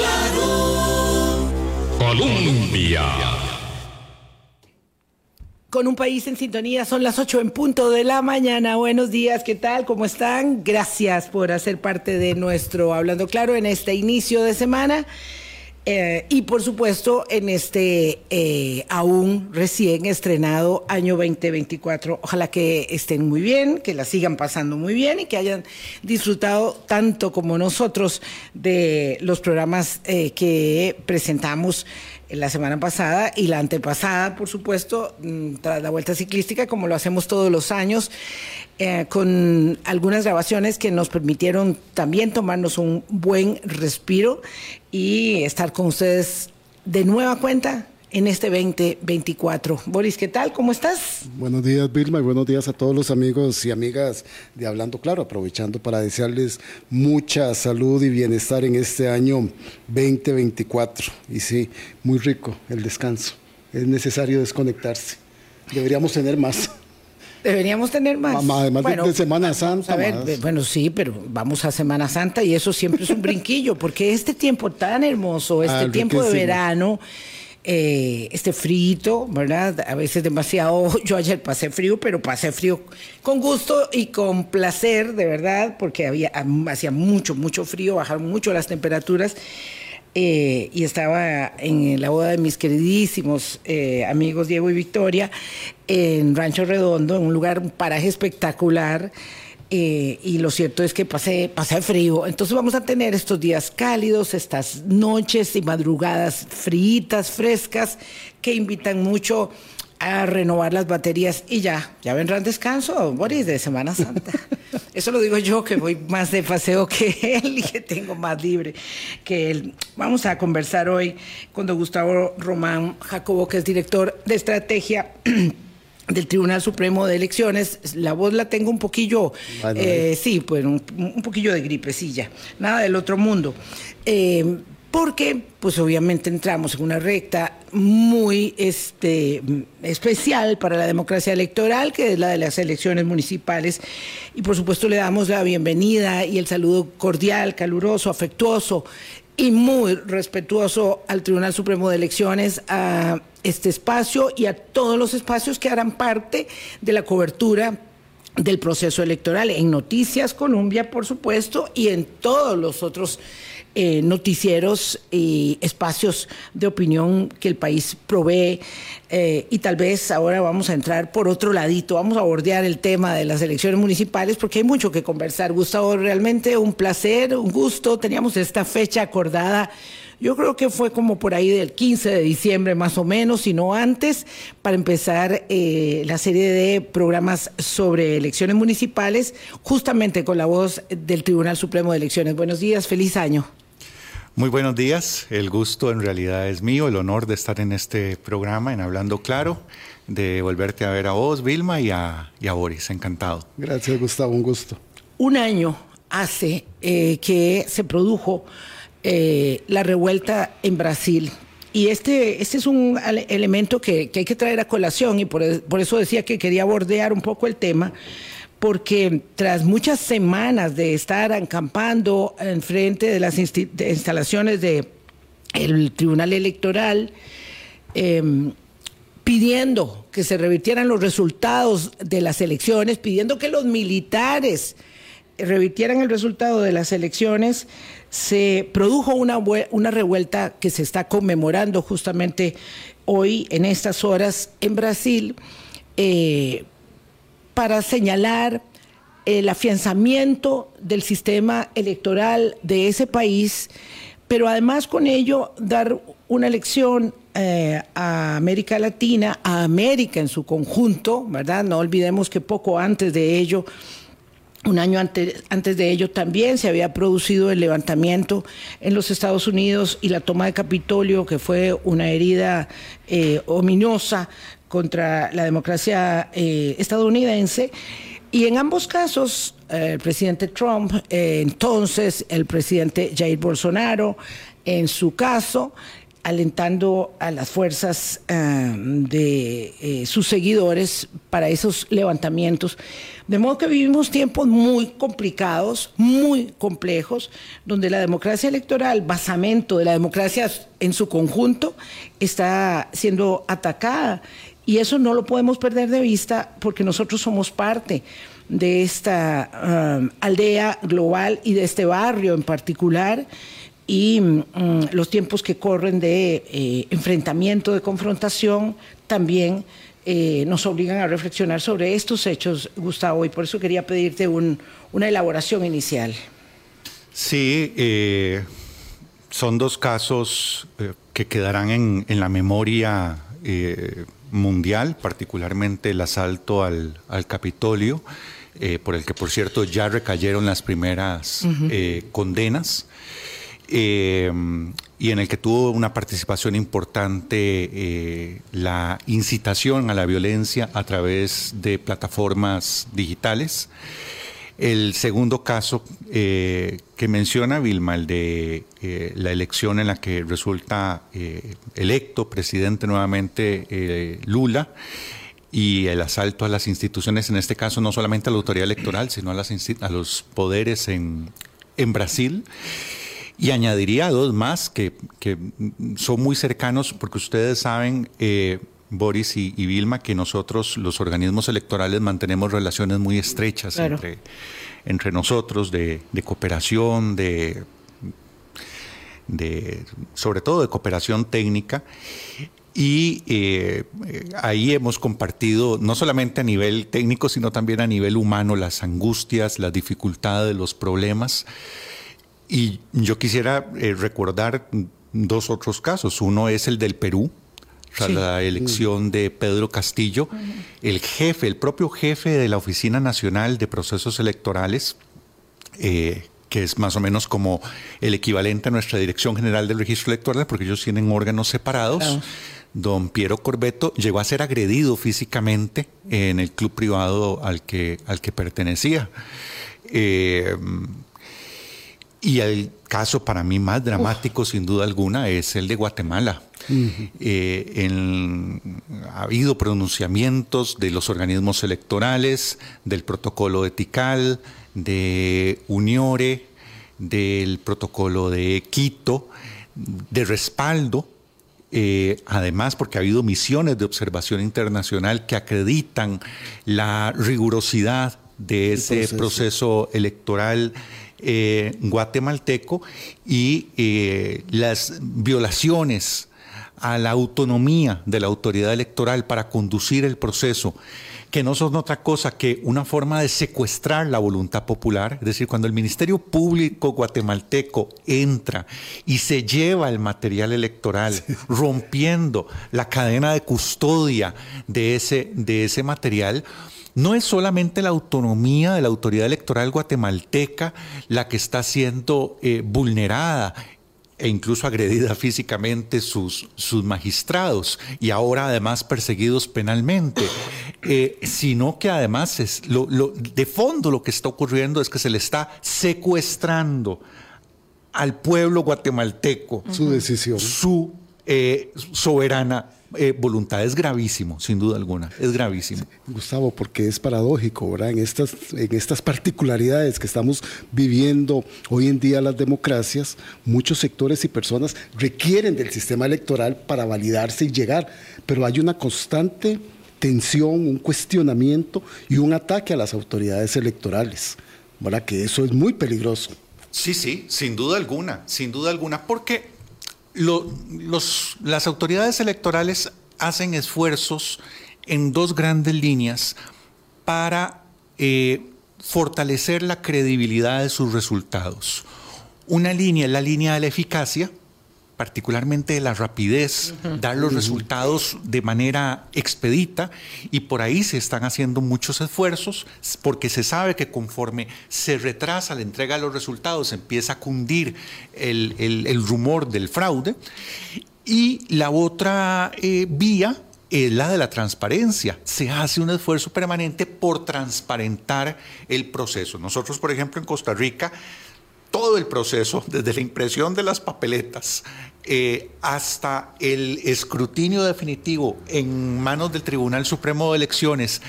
claro. Colombia. Con un país en sintonía, son las 8 en punto de la mañana. Buenos días, ¿qué tal? ¿Cómo están? Gracias por hacer parte de nuestro Hablando Claro en este inicio de semana. Eh, y por supuesto, en este eh, aún recién estrenado año 2024, ojalá que estén muy bien, que la sigan pasando muy bien y que hayan disfrutado tanto como nosotros de los programas eh, que presentamos la semana pasada y la antepasada, por supuesto, mm, tras la vuelta ciclística, como lo hacemos todos los años, eh, con algunas grabaciones que nos permitieron también tomarnos un buen respiro y estar con ustedes de nueva cuenta en este 2024. Boris, ¿qué tal? ¿Cómo estás? Buenos días, Vilma, y buenos días a todos los amigos y amigas de Hablando Claro, aprovechando para desearles mucha salud y bienestar en este año 2024. Y sí, muy rico el descanso. Es necesario desconectarse. Deberíamos tener más. Deberíamos tener más. Además de Semana Santa. A ver, bueno, sí, pero vamos a Semana Santa y eso siempre es un brinquillo, porque este tiempo tan hermoso, este ah, tiempo de verano eh, este frito, ¿verdad? A veces demasiado, yo ayer pasé frío, pero pasé frío con gusto y con placer, de verdad, porque había, hacía mucho, mucho frío, bajaron mucho las temperaturas. Eh, y estaba en la boda de mis queridísimos eh, amigos Diego y Victoria en Rancho Redondo, en un lugar, un paraje espectacular. Eh, y lo cierto es que pasé, pasé frío. Entonces vamos a tener estos días cálidos, estas noches y madrugadas fritas, frescas, que invitan mucho a renovar las baterías y ya, ya vendrán descanso, Boris, de Semana Santa. Eso lo digo yo, que voy más de paseo que él y que tengo más libre que él. Vamos a conversar hoy con don Gustavo Román Jacobo, que es director de estrategia del Tribunal Supremo de Elecciones. La voz la tengo un poquillo, eh, sí, pues un, poquillo de gripecilla, nada del otro mundo. Eh, porque, pues obviamente entramos en una recta muy este, especial para la democracia electoral, que es la de las elecciones municipales. Y por supuesto le damos la bienvenida y el saludo cordial, caluroso, afectuoso y muy respetuoso al Tribunal Supremo de Elecciones, a este espacio y a todos los espacios que harán parte de la cobertura del proceso electoral en Noticias Colombia, por supuesto, y en todos los otros eh, noticieros y espacios de opinión que el país provee. Eh, y tal vez ahora vamos a entrar por otro ladito, vamos a bordear el tema de las elecciones municipales porque hay mucho que conversar. Gustavo, realmente un placer, un gusto. Teníamos esta fecha acordada. Yo creo que fue como por ahí del 15 de diciembre más o menos, si no antes, para empezar eh, la serie de programas sobre elecciones municipales, justamente con la voz del Tribunal Supremo de Elecciones. Buenos días, feliz año. Muy buenos días, el gusto en realidad es mío, el honor de estar en este programa, en Hablando Claro, de volverte a ver a vos, Vilma, y a, Boris, encantado. Gracias, Gustavo, un gusto. Un año hace eh, que se produjo eh, la revuelta en Brasil. Y este, este es un elemento que, hay que traer a colación y por eso decía que quería bordear un poco el tema porque tras muchas semanas de estar acampando en frente de las instalaciones del Tribunal Electoral, em, pidiendo que se revirtieran los resultados de las elecciones, pidiendo que los militares revirtieran el resultado de las elecciones, se produjo una, una revuelta que se está conmemorando justamente hoy, en estas horas, en Brasil. Eh, para señalar el afianzamiento del sistema electoral de ese país, pero además con ello dar una lección eh, a América Latina, a América en su conjunto, ¿verdad? No olvidemos que poco antes de ello, un año antes, de ello también se había producido el levantamiento en los Estados Unidos y la toma de Capitolio, que fue una herida eh, ominosa contra la democracia eh, estadounidense. Y en ambos casos, eh, el presidente Trump, entonces el presidente Jair Bolsonaro, en su caso, alentando a las fuerzas eh, de eh, sus seguidores para esos levantamientos. De modo que vivimos tiempos muy complicados, muy complejos, donde la democracia electoral, basamento de la democracia en su conjunto, está siendo atacada. Y eso no lo podemos perder de vista porque nosotros somos parte de esta aldea global y de este barrio en particular y mm, los tiempos que corren de eh, enfrentamiento, de confrontación, también eh, nos obligan a reflexionar sobre estos hechos, Gustavo, y por eso quería pedirte una elaboración inicial. Sí, eh, son dos casos que quedarán en, la memoria mundial, particularmente el asalto al, Capitolio, por el que, por cierto, ya recayeron las primeras condenas. Eh, y en el que tuvo una participación importante eh, la incitación a la violencia a través de plataformas digitales. El segundo caso eh, que menciona Vilma, el de la elección en la que resulta electo presidente nuevamente Lula, y el asalto a las instituciones, en este caso no solamente a la autoridad electoral, sino a, las a los poderes en, en Brasil. Y añadiría dos más que, son muy cercanos, porque ustedes saben, eh, Boris y, Vilma, que nosotros, los organismos electorales, mantenemos relaciones muy estrechas entre, entre nosotros, de, cooperación, de, de, sobre todo de cooperación técnica. Y eh, ahí hemos compartido, no solamente a nivel técnico, sino también a nivel humano, las angustias, las dificultades, los problemas. Y yo quisiera eh, recordar dos otros casos. Uno es el del Perú, tras la elección de Pedro Castillo. El jefe, el propio jefe de la Oficina Nacional de Procesos Electorales, eh, que es más o menos como el equivalente a nuestra Dirección General del Registro Electoral, porque ellos tienen órganos separados. Don Piero Corbeto llegó a ser agredido físicamente en el club privado al que, al que pertenecía. Eh, y el caso para mí más dramático, sin duda alguna, es el de Guatemala. Eh, ha habido pronunciamientos de los organismos electorales, del protocolo etical, de Uniore, del protocolo de Quito, de respaldo eh, además porque ha habido misiones de observación internacional que acreditan la rigurosidad de ese proceso electoral eh, guatemalteco y eh, las violaciones a la autonomía de la autoridad electoral para conducir el proceso, que no son otra cosa que una forma de secuestrar la voluntad popular. Es decir, cuando el Ministerio Público guatemalteco entra y se lleva el material electoral, rompiendo la cadena de custodia de ese, de ese material, no es solamente la autonomía de la autoridad electoral guatemalteca la que está siendo eh, vulnerada e incluso agredida físicamente sus, sus magistrados y ahora además perseguidos penalmente, eh, sino que además es lo, de fondo lo que está ocurriendo es que se le está secuestrando al pueblo guatemalteco su decisión, su eh, soberana eh, voluntad. Es gravísimo, sin duda alguna, es gravísimo. Gustavo, porque es paradójico, ¿verdad? En estas, en estas particularidades que estamos viviendo hoy en día las democracias, muchos sectores y personas requieren del sistema electoral para validarse y llegar, pero hay una constante tensión, un cuestionamiento y un ataque a las autoridades electorales, ¿verdad? Que eso es muy peligroso. Sí, sí, sin duda alguna, sin duda alguna, porque los, las autoridades electorales hacen esfuerzos en dos grandes líneas para eh, fortalecer la credibilidad de sus resultados. Una línea es la línea de la eficacia, particularmente de la rapidez, dar los resultados de manera expedita y por ahí se están haciendo muchos esfuerzos porque se sabe que conforme se retrasa la entrega de los resultados empieza a cundir el, rumor del fraude y la otra eh, vía es la de la transparencia. Se hace un esfuerzo permanente por transparentar el proceso. Nosotros, por ejemplo, en Costa Rica, todo el proceso, desde la impresión de las papeletas eh, hasta el escrutinio definitivo en manos del Tribunal Supremo de Elecciones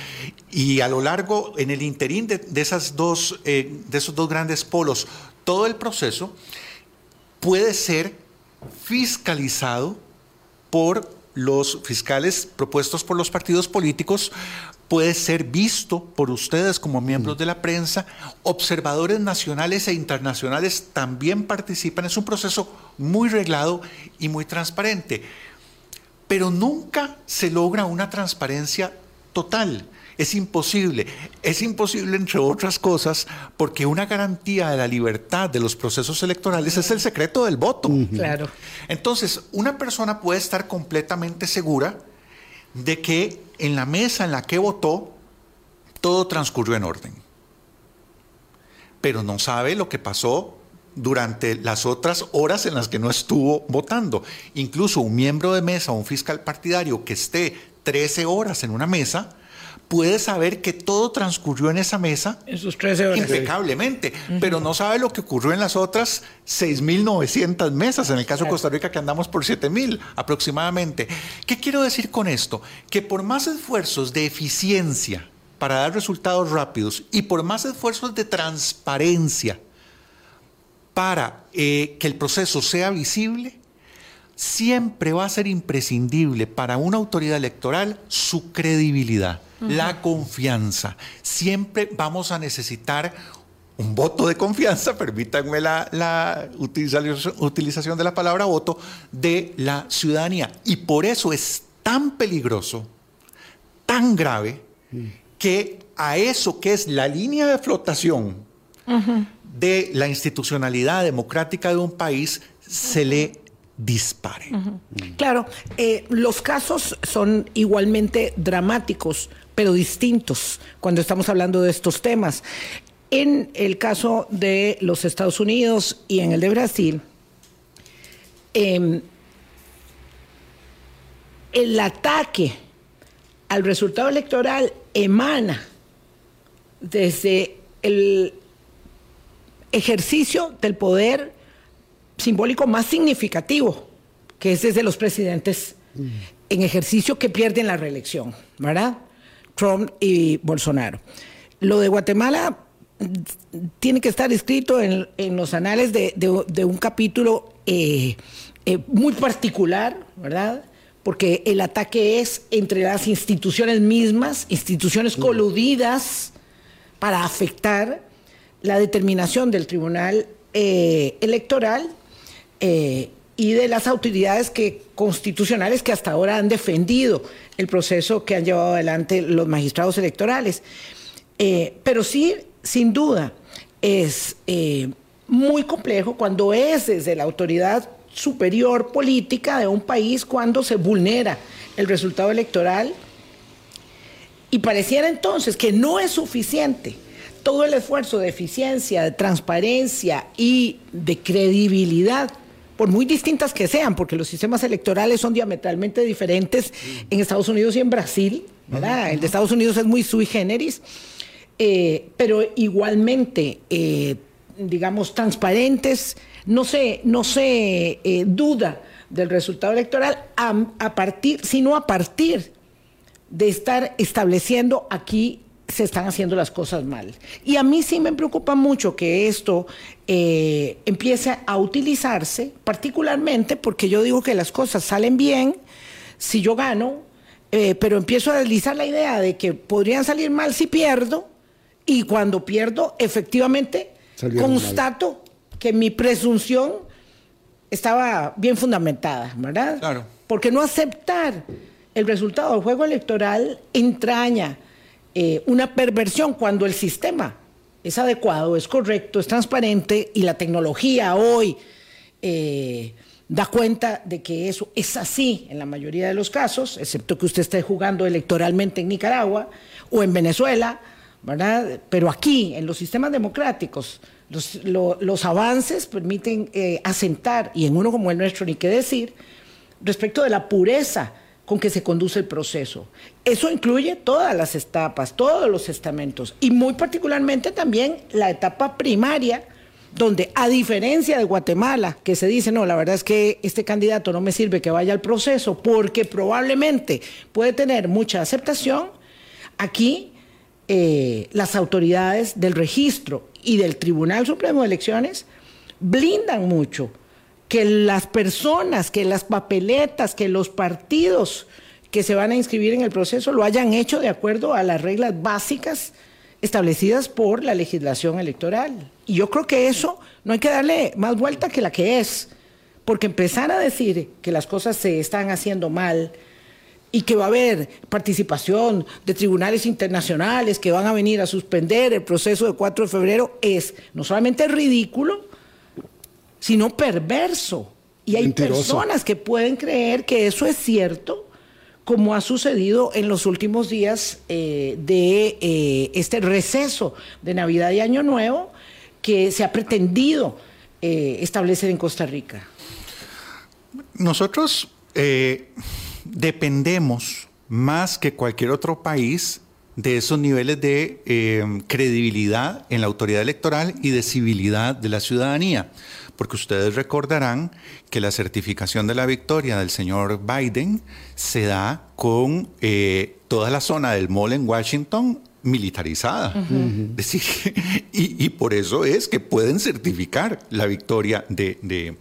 y a lo largo, en el interín de, esas dos, eh, de esos dos grandes polos, todo el proceso puede ser fiscalizado por los fiscales propuestos por los partidos políticos puede ser visto por ustedes como miembros de la prensa. Observadores nacionales e internacionales también participan. Es un proceso muy reglado y muy transparente. Pero nunca se logra una transparencia total. Es imposible. Es imposible, entre otras cosas, porque una garantía de la libertad de los procesos electorales es el secreto del voto. Claro. Entonces, una persona puede estar completamente segura de que en la mesa en la que votó todo transcurrió en orden. Pero no sabe lo que pasó durante las otras horas en las que no estuvo votando. Incluso un miembro de mesa o un fiscal partidario que esté 13 horas en una mesa puede saber que todo transcurrió en esa mesa en sus 13 horas. impecablemente, pero no sabe lo que ocurrió en las otras 6.900 mesas, en el caso de Costa Rica que andamos por 7.000 aproximadamente. ¿Qué quiero decir con esto? Que por más esfuerzos de eficiencia para dar resultados rápidos y por más esfuerzos de transparencia para eh, que el proceso sea visible, siempre va a ser imprescindible para una autoridad electoral su credibilidad la confianza. Siempre vamos a necesitar un voto de confianza, permítanme la, utilización de la palabra voto, de la ciudadanía. Y por eso es tan peligroso, tan grave, que a eso que es la línea de flotación de la institucionalidad democrática de un país se le dispare. Claro, eh, los casos son igualmente dramáticos pero distintos cuando estamos hablando de estos temas. En el caso de los Estados Unidos y en el de Brasil, em, el ataque al resultado electoral emana desde el ejercicio del poder simbólico más significativo, que es desde los presidentes en ejercicio que pierden la reelección, ¿verdad? Trump y Bolsonaro. Lo de Guatemala tiene que estar escrito en, los anales de, un capítulo eh, eh, muy particular, ¿verdad? Porque el ataque es entre las instituciones mismas, instituciones coludidas para afectar la determinación del Tribunal eh, Electoral y de las autoridades constitucionales que hasta ahora han defendido el proceso que han llevado adelante los magistrados electorales. Eh, pero sí, sin duda, es eh, muy complejo cuando es desde la autoridad superior política de un país cuando se vulnera el resultado electoral y pareciera entonces que no es suficiente todo el esfuerzo de eficiencia, de transparencia y de credibilidad por muy distintas que sean, porque los sistemas electorales son diametralmente diferentes en Estados Unidos y en Brasil, ¿verdad? El de Estados Unidos es muy sui generis, eh, pero igualmente, eh, digamos, transparentes, no se, no se eh, duda del resultado electoral a partir, sino a partir de estar estableciendo aquí se están haciendo las cosas mal. Y a mí sí me preocupa mucho que esto eh, empiece a utilizarse, particularmente porque yo digo que las cosas salen bien si yo gano, eh, pero empiezo a deslizar la idea de que podrían salir mal si pierdo, y cuando pierdo, efectivamente, constato que mi presunción estaba bien fundamentada, ¿verdad? Claro. Porque no aceptar el resultado del juego electoral entraña eh, una perversión cuando el sistema es adecuado, es correcto, es transparente y la tecnología hoy eh, da cuenta de que eso es así en la mayoría de los casos, excepto que usted esté jugando electoralmente en Nicaragua o en Venezuela, ¿verdad? Pero aquí, en los sistemas democráticos, los, avances permiten eh, asentar, y en uno como el nuestro ni qué decir, respecto de la pureza con que se conduce el proceso. Eso incluye todas las etapas, todos los estamentos y muy particularmente también la etapa primaria donde a diferencia de Guatemala, que se dice, no, la verdad es que este candidato no me sirve que vaya al proceso porque probablemente puede tener mucha aceptación, aquí eh, las autoridades del registro y del Tribunal Supremo de Elecciones blindan mucho que las personas, que las papeletas, que los partidos que se van a inscribir en el proceso lo hayan hecho de acuerdo a las reglas básicas establecidas por la legislación electoral. Y yo creo que eso no hay que darle más vuelta que la que es, porque empezar a decir que las cosas se están haciendo mal y que va a haber participación de tribunales internacionales que van a venir a suspender el proceso de 4 de febrero es no solamente ridículo, sino perverso. Y hay personas que pueden creer que eso es cierto como ha sucedido en los últimos días eh, de eh, este receso de Navidad y Año Nuevo que se ha pretendido eh, establecer en Costa Rica. Nosotros dependemos más que cualquier otro país de esos niveles de credibilidad en la autoridad electoral y de civilidad de la ciudadanía porque ustedes recordarán que la certificación de la victoria del señor Biden se da con eh, toda la zona del mall en Washington militarizada. decir, y, por eso es que pueden certificar la victoria de,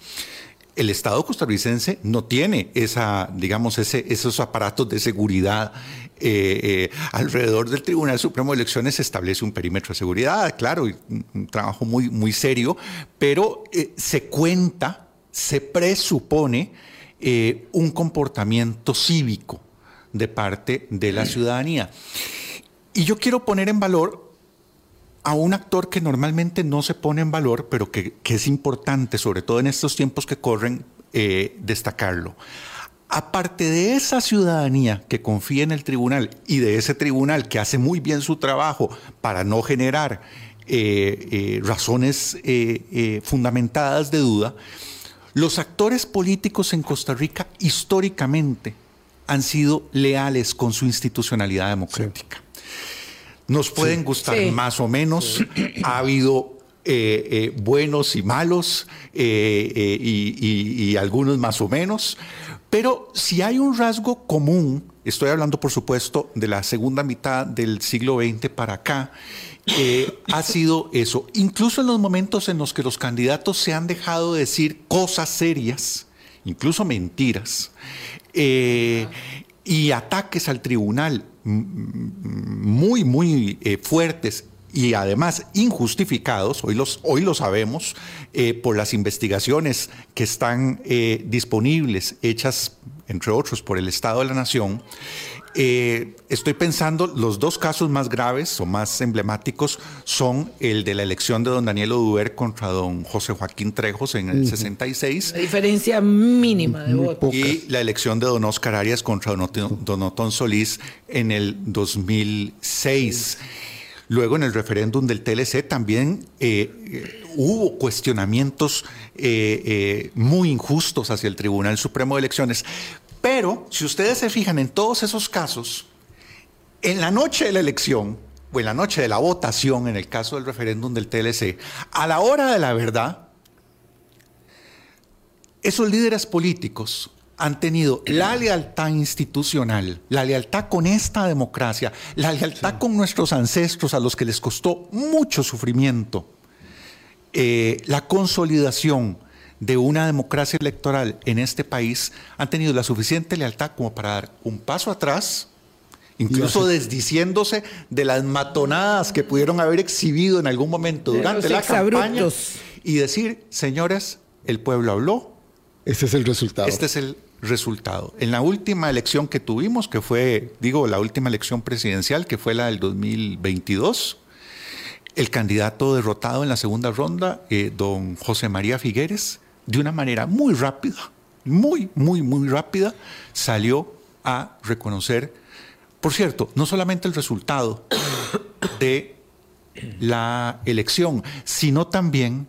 el Estado costarricense no tiene esa, digamos, ese, esos aparatos de seguridad eh, eh, alrededor del Tribunal Supremo de Elecciones se establece un perímetro de seguridad, claro, un, trabajo muy, muy serio, pero eh, se cuenta, se presupone un comportamiento cívico de parte de la ciudadanía. Y yo quiero poner en valor a un actor que normalmente no se pone en valor, pero que, es importante, sobre todo en estos tiempos que corren, destacarlo aparte de esa ciudadanía que confía en el tribunal y de ese tribunal que hace muy bien su trabajo para no generar eh, eh, razones eh, fundamentadas de duda, los actores políticos en Costa Rica históricamente han sido leales con su institucionalidad democrática. Nos pueden gustar más o menos, ha habido buenos y malos y, algunos más o menos, pero si hay un rasgo común, estoy hablando por supuesto de la segunda mitad del siglo XX para acá, eh, ha sido eso. Incluso en los momentos en los que los candidatos se han dejado de decir cosas serias, incluso mentiras, eh, y ataques al tribunal muy, muy eh, fuertes y además injustificados, hoy, los, hoy lo sabemos, eh, por las investigaciones que están eh, disponibles, hechas, entre otros, por el Estado de la Nación, eh, estoy pensando, los dos casos más graves o más emblemáticos son el de la elección de don Daniel Oduber contra don José Joaquín Trejos en el 66. La diferencia mínima de votos. Y la elección de don Oscar Arias contra don, Otón Solís en el 2006. Luego en el referéndum del TLC también eh, hubo cuestionamientos eh, eh, muy injustos hacia el Tribunal Supremo de Elecciones. Pero si ustedes se fijan en todos esos casos, en la noche de la elección, o en la noche de la votación, en el caso del referéndum del TLC, a la hora de la verdad, esos líderes políticos han tenido la lealtad institucional, la lealtad con esta democracia, la lealtad con nuestros ancestros a los que les costó mucho sufrimiento, eh, la consolidación de una democracia electoral en este país, han tenido la suficiente lealtad como para dar un paso atrás, incluso desdiciéndose de las matonadas que pudieron haber exhibido en algún momento durante la campaña y decir, señores, el pueblo habló. Este es el resultado. Este es el resultado. En la última elección que tuvimos, que fue, digo, la última elección presidencial, que fue la del 2022, el candidato derrotado en la segunda ronda, eh, don José María Figueres, de una manera muy rápida, muy, muy, muy rápida, salió a reconocer, por cierto, no solamente el resultado de la elección, sino también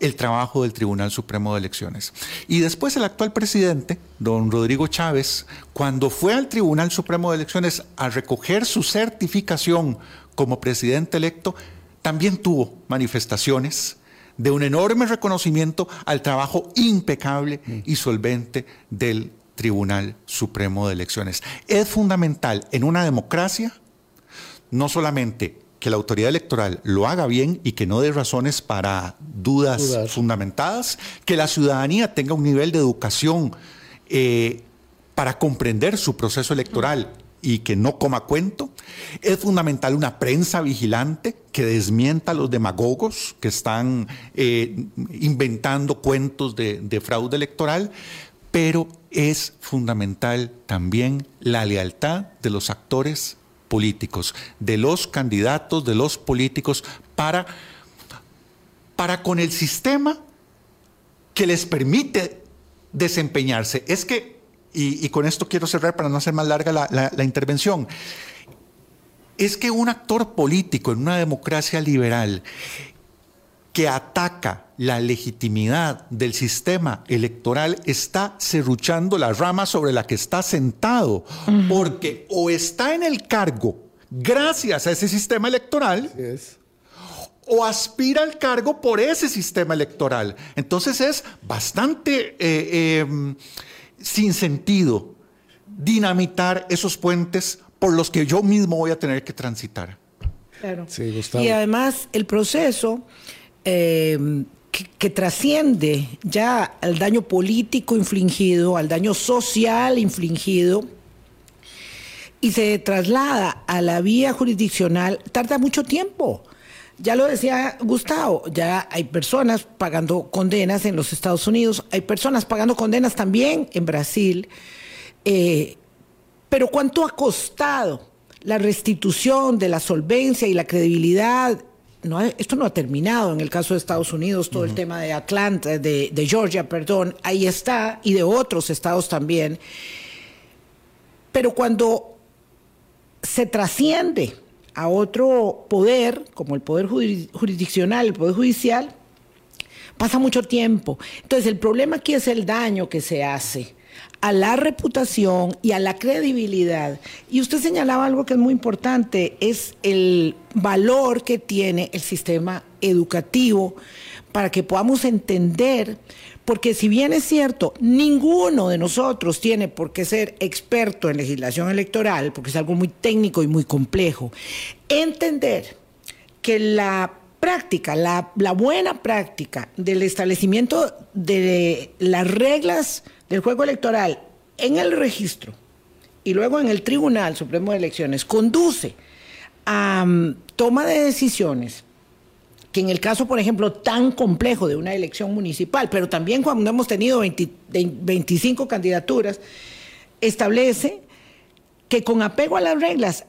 el trabajo del Tribunal Supremo de Elecciones. Y después el actual presidente, don Rodrigo Chávez, cuando fue al Tribunal Supremo de Elecciones a recoger su certificación como presidente electo, también tuvo manifestaciones de un enorme reconocimiento al trabajo impecable y solvente del Tribunal Supremo de Elecciones. Es fundamental en una democracia no solamente que la autoridad electoral lo haga bien y que no dé razones para dudas, fundamentadas, que la ciudadanía tenga un nivel de educación eh, para comprender su proceso electoral y que no coma cuento. Es fundamental una prensa vigilante que desmienta a los demagogos que están eh, inventando cuentos de, de fraude electoral, pero es fundamental también la lealtad de los actores políticos, de los candidatos, de los políticos, para, para con el sistema que les permite desempeñarse. Es que, y, con esto quiero cerrar para no hacer más larga la intervención, es que un actor político en una democracia liberal que ataca la legitimidad del sistema electoral está serruchando la rama sobre la que está sentado, porque o está en el cargo gracias a ese sistema electoral, o aspira al cargo por ese sistema electoral. Entonces es bastante eh, em, sin sentido dinamitar esos puentes por los que yo mismo voy a tener que transitar. Claro. y además el proceso eh, que, trasciende ya al daño político infligido, al daño social infligido, y se traslada a la vía jurisdiccional, tarda mucho tiempo. Ya lo decía Gustavo, ya hay personas pagando condenas en los Estados Unidos, hay personas pagando condenas también en Brasil, eh, pero ¿cuánto ha costado la restitución de la solvencia y la credibilidad esto no ha terminado en el caso de Estados Unidos, todo el tema de Atlanta, de, Georgia, perdón, ahí está, y de otros estados también. Pero cuando se trasciende a otro poder, como el poder jurisdiccional, el poder judicial, pasa mucho tiempo. Entonces, el problema aquí es el daño que se hace a la reputación y a la credibilidad. Y usted señalaba algo que es muy importante, es el valor que tiene el sistema educativo para que podamos entender, porque si bien es cierto, ninguno de nosotros tiene por qué ser experto en legislación electoral, porque es algo muy técnico y muy complejo, entender que la práctica, la, buena práctica del establecimiento de las reglas del juego electoral en el registro y luego en el Tribunal Supremo de Elecciones conduce a mm, toma de decisiones que en el caso, por ejemplo, tan complejo de una elección municipal, pero también cuando hemos tenido 25 candidaturas, establece que con apego a las reglas,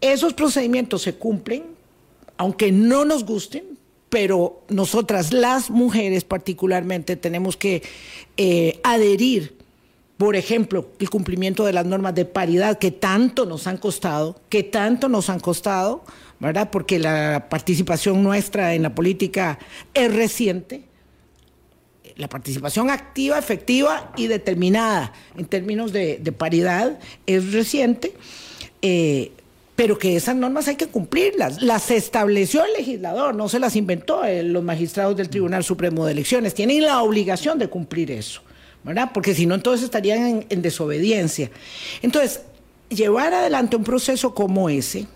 esos procedimientos se cumplen, aunque no nos gusten, pero nosotras las mujeres particularmente tenemos que eh, adherir, por ejemplo, el cumplimiento de las normas de paridad que tanto nos han costado, que tanto nos han costado, ¿verdad? Porque la participación nuestra en la política es reciente. La participación activa, efectiva y determinada en términos de, paridad es reciente. Eh, pero que esas normas hay que cumplirlas. Las estableció el legislador, no se las inventó eh, los magistrados del Tribunal Supremo de Elecciones. Tienen la obligación de cumplir eso, ¿verdad? Porque si no, entonces estarían en, desobediencia. Entonces, llevar adelante un proceso como ese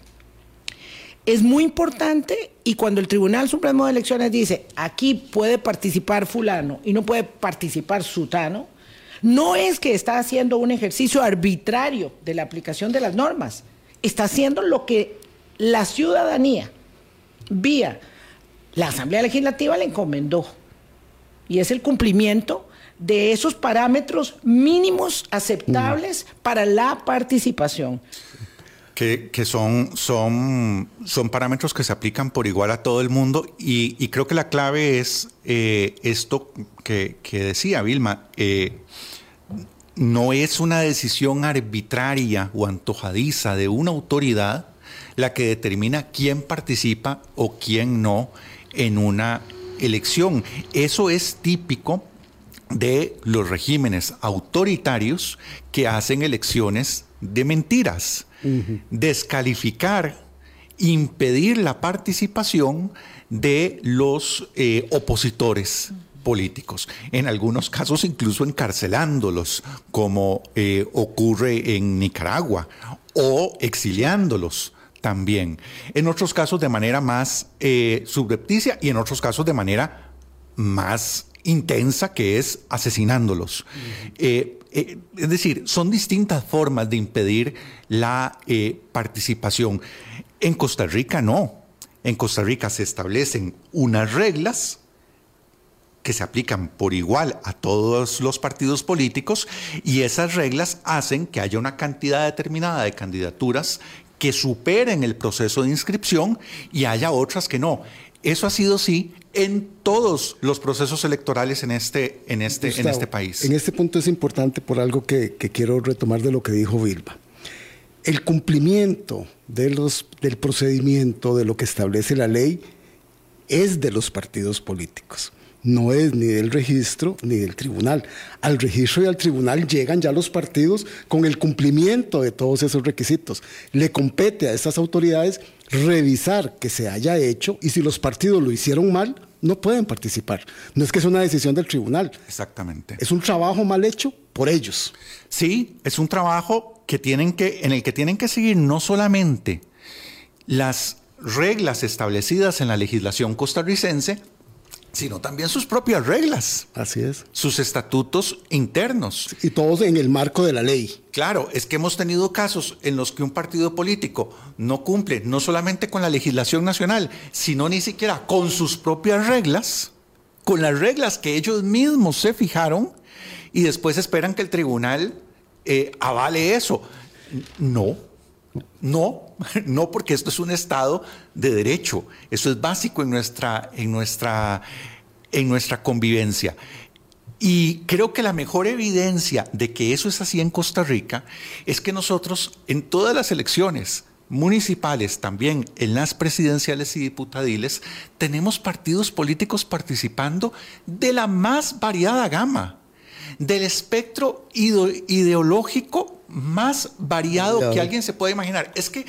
es muy importante y cuando el Tribunal Supremo de Elecciones dice aquí puede participar fulano y no puede participar sutano, no es que está haciendo un ejercicio arbitrario de la aplicación de las normas está haciendo lo que la ciudadanía, vía la Asamblea Legislativa, le encomendó. Y es el cumplimiento de esos parámetros mínimos aceptables para la participación. Que, son, son, son parámetros que se aplican por igual a todo el mundo y, creo que la clave es eh, esto que, decía Vilma. Eh, no es una decisión arbitraria o antojadiza de una autoridad la que determina quién participa o quién no en una elección. Eso es típico de los regímenes autoritarios que hacen elecciones de mentiras. Descalificar impedir la participación de los eh, opositores políticos, en algunos casos incluso encarcelándolos, como eh, ocurre en Nicaragua, o exiliándolos también, en otros casos de manera más eh, subrepticia y en otros casos de manera más intensa, que es asesinándolos. Eh, es decir, son distintas formas de impedir la participación. En Costa Rica no. En Costa Rica se establecen unas reglas que se aplican por igual a todos los partidos políticos y esas reglas hacen que haya una cantidad determinada de candidaturas que superen el proceso de inscripción y haya otras que no. Eso ha sido sí en todos los procesos electorales en este, en este, en este país. En este punto es importante por algo que, quiero retomar de lo que dijo Vilma. El cumplimiento de los, del procedimiento, de lo que establece la ley, es de los partidos políticos no es ni del registro ni del tribunal. Al registro y al tribunal llegan ya los partidos con el cumplimiento de todos esos requisitos. Le compete a estas autoridades revisar que se haya hecho y si los partidos lo hicieron mal, no pueden participar. No es que es una decisión del tribunal. Exactamente. Es un trabajo mal hecho por ellos. Sí, es un trabajo que tienen que, en el que tienen que seguir no solamente las reglas establecidas en la legislación costarricense, sino también sus propias reglas. Así es. Sus estatutos internos. Y todos en el marco de la ley. Claro, es que hemos tenido casos en los que un partido político no cumple no solamente con la legislación nacional, sino ni siquiera con sus propias reglas, con las reglas que ellos mismos se fijaron y después esperan que el tribunal eh, avale eso. No, no, no, porque esto es un Estado de derecho. Eso es básico en nuestra, en nuestra, en nuestra convivencia. Y creo que la mejor evidencia de que eso es así en Costa Rica es que nosotros en todas las elecciones municipales, también en las presidenciales y diputadiles, tenemos partidos políticos participando de la más variada gama, del espectro ideológico más variado que alguien se puede imaginar. Es que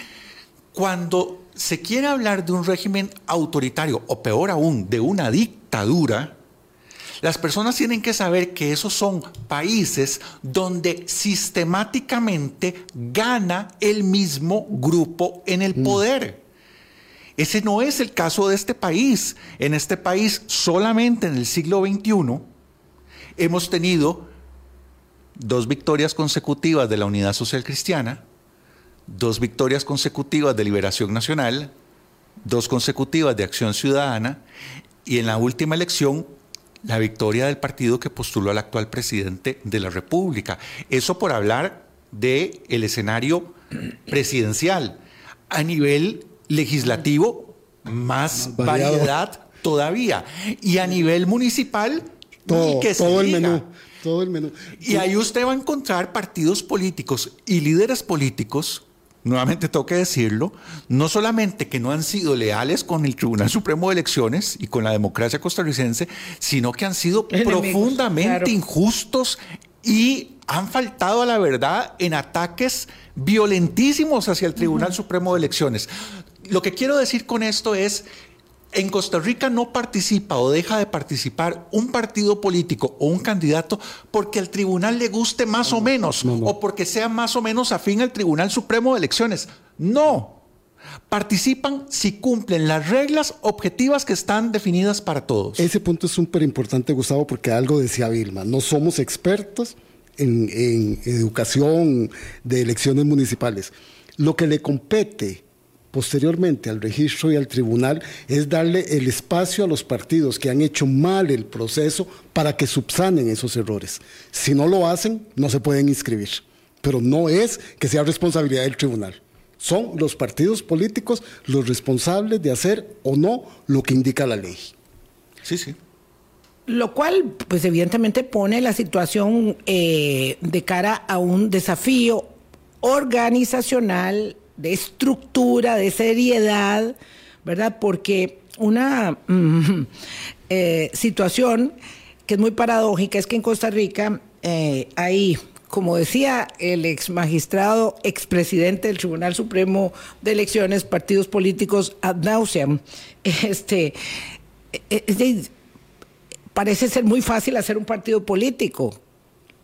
cuando se quiere hablar de un régimen autoritario, o peor aún, de una dictadura, las personas tienen que saber que esos son países donde sistemáticamente gana el mismo grupo en el mm. poder. Ese no es el caso de este país. En este país, solamente en el siglo XXI, hemos tenido dos victorias consecutivas de la Unidad Social Cristiana, dos victorias consecutivas de Liberación Nacional, dos consecutivas de Acción Ciudadana y en la última elección la victoria del partido que postuló al actual presidente de la República. Eso por hablar del el escenario presidencial. A nivel legislativo, más variedad todavía. Y a nivel municipal, todo, todo el menú. Todo el menú. Y ahí usted va a encontrar partidos políticos y líderes políticos, nuevamente tengo que decirlo, no solamente que no han sido leales con el Tribunal Supremo de Elecciones y con la democracia costarricense, sino que han sido profundamente injustos y han faltado a la verdad en ataques violentísimos hacia el Tribunal Supremo de Elecciones. Lo que quiero decir con esto es en Costa Rica no participa o deja de participar un partido político o un candidato porque al tribunal le guste más o menos o porque sea más o menos afín al Tribunal Supremo de Elecciones. No. Participan si cumplen las reglas objetivas que están definidas para todos. Ese punto es súper importante, Gustavo, porque algo decía Vilma. No somos expertos en, en educación de elecciones municipales. Lo que le compete posteriormente al registro y al tribunal es darle el espacio a los partidos que han hecho mal el proceso para que subsanen esos errores. Si no lo hacen, no se pueden inscribir. Pero no es que sea responsabilidad del tribunal. Son los partidos políticos los responsables de hacer o no lo que indica la ley. Sí, sí. Lo cual, pues evidentemente pone la situación eh, de cara a un desafío organizacional de estructura, de seriedad, ¿verdad? Porque una mm, eh, situación que es muy paradójica es que en Costa Rica eh, hay como decía el ex magistrado, expresidente del Tribunal Supremo de Elecciones, partidos políticos ad nauseam, este, e, e, parece ser muy fácil hacer un partido político.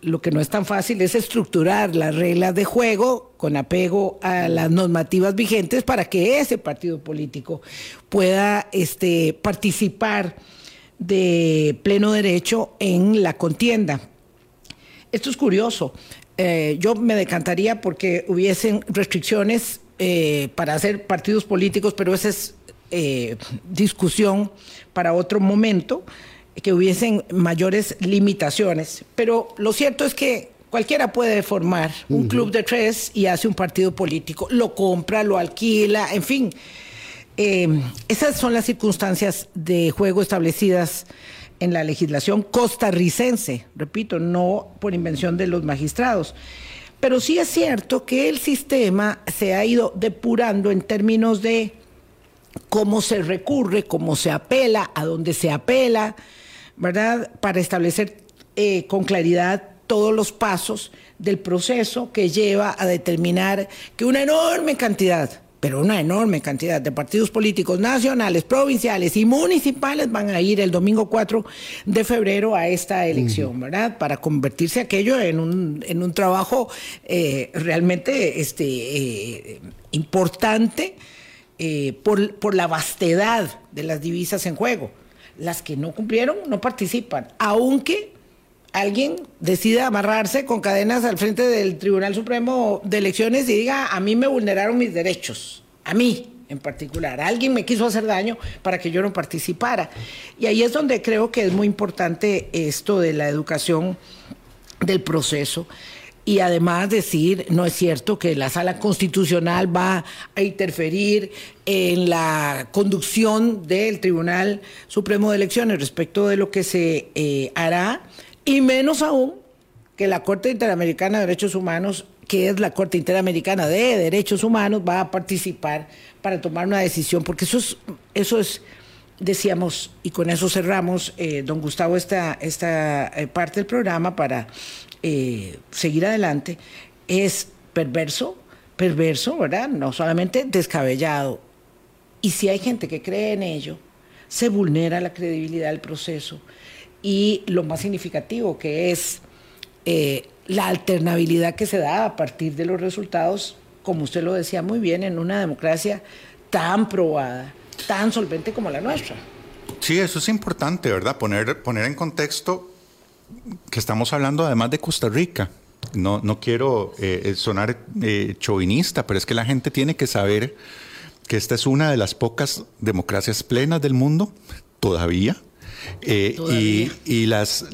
Lo que no es tan fácil es estructurar las reglas de juego con apego a las normativas vigentes para que ese partido político pueda este, participar de pleno derecho en la contienda. Esto es curioso. Eh, yo me decantaría porque hubiesen restricciones eh, para hacer partidos políticos, pero esa es eh, discusión para otro momento, que hubiesen mayores limitaciones. Pero lo cierto es que cualquiera puede formar un club de tres y hace un partido político, lo compra, lo alquila, en fin. esas son las circunstancias de juego establecidas en la legislación costarricense, repito, no por invención de los magistrados. Pero sí es cierto que el sistema se ha ido depurando en términos de cómo se recurre, cómo se apela, a dónde se apela, ¿verdad? Para establecer eh, con claridad todos los pasos del proceso que lleva a determinar que una enorme cantidad pero una enorme cantidad de partidos políticos nacionales, provinciales y municipales van a ir el domingo 4 de febrero a esta elección, ¿verdad? Para convertirse aquello en un, en un trabajo eh, realmente este, eh, importante eh, por, por la vastedad de las divisas en juego. Las que no cumplieron no participan, aunque alguien decida amarrarse con cadenas al frente del Tribunal Supremo de Elecciones y diga, a mí me vulneraron mis derechos, a mí en particular, alguien me quiso hacer daño para que yo no participara. Y ahí es donde creo que es muy importante esto de la educación del proceso. Y además decir, no es cierto que la sala constitucional va a interferir en la conducción del Tribunal Supremo de Elecciones respecto de lo que se eh, hará y menos aún que la Corte Interamericana de Derechos Humanos, que es la Corte Interamericana de Derechos Humanos, va a participar para tomar una decisión, porque eso es, eso es decíamos, y con eso cerramos, eh, don Gustavo, esta, esta eh, parte del programa para eh, seguir adelante, es perverso, perverso, ¿verdad? No solamente descabellado. Y si hay gente que cree en ello, se vulnera la credibilidad del proceso y lo más significativo que es eh, la alternabilidad que se da a partir de los resultados, como usted lo decía muy bien, en una democracia tan probada, tan solvente como la nuestra. Sí, eso es importante, ¿verdad? Poner, poner en contexto que estamos hablando además de Costa Rica. No, no quiero eh, sonar eh, chauvinista, pero es que la gente tiene que saber que esta es una de las pocas democracias plenas del mundo, todavía, eh, y, las,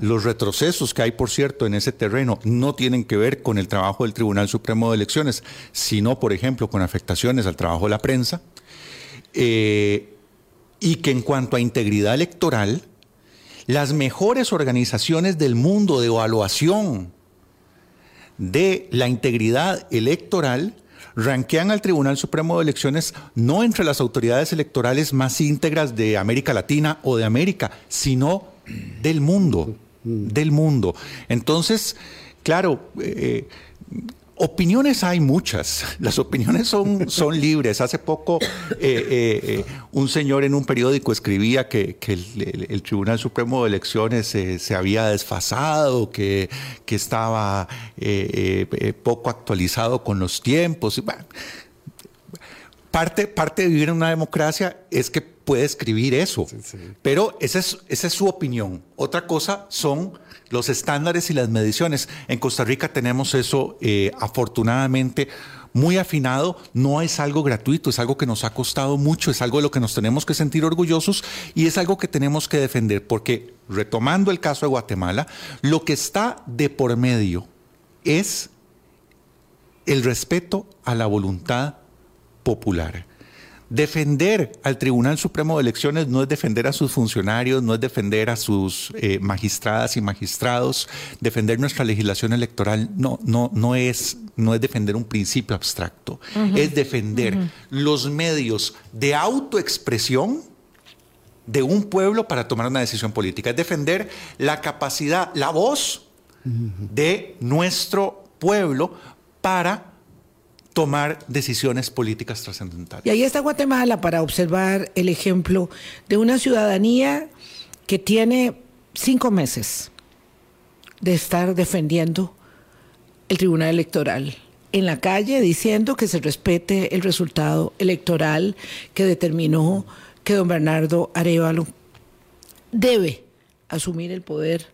los retrocesos que hay, por cierto, en ese terreno no tienen que ver con el trabajo del Tribunal Supremo de Elecciones, sino, por ejemplo, con afectaciones al trabajo de la prensa. Eh, y que en cuanto a integridad electoral, las mejores organizaciones del mundo de evaluación de la integridad electoral ranquean al Tribunal Supremo de Elecciones no entre las autoridades electorales más íntegras de América Latina o de América, sino del mundo, del mundo. Entonces, claro, eh, Opiniones hay muchas, las opiniones son, son libres. Hace poco eh, eh, un señor en un periódico escribía que, el, Tribunal Supremo de Elecciones se había desfasado, que, que estaba eh, poco actualizado con los tiempos. parte, parte de vivir en una democracia es que puede escribir eso, pero esa es, esa es su opinión. Otra cosa son los estándares y las mediciones. En Costa Rica tenemos eso eh, afortunadamente muy afinado, no es algo gratuito, es algo que nos ha costado mucho, es algo de lo que nos tenemos que sentir orgullosos y es algo que tenemos que defender, porque retomando el caso de Guatemala, lo que está de por medio es el respeto a la voluntad popular. Defender al Tribunal Supremo de Elecciones no es defender a sus funcionarios, no es defender a sus eh, magistradas y magistrados, defender nuestra legislación electoral no, no, no, es, no es defender un principio abstracto, es defender los medios de autoexpresión de un pueblo para tomar una decisión política, es defender la capacidad, la voz de nuestro pueblo para tomar decisiones políticas trascendentales. Y ahí está Guatemala para observar el ejemplo de una ciudadanía que tiene cinco meses de estar defendiendo el Tribunal Electoral en la calle diciendo que se respete el resultado electoral que determinó que don Bernardo Arevalo debe asumir el poder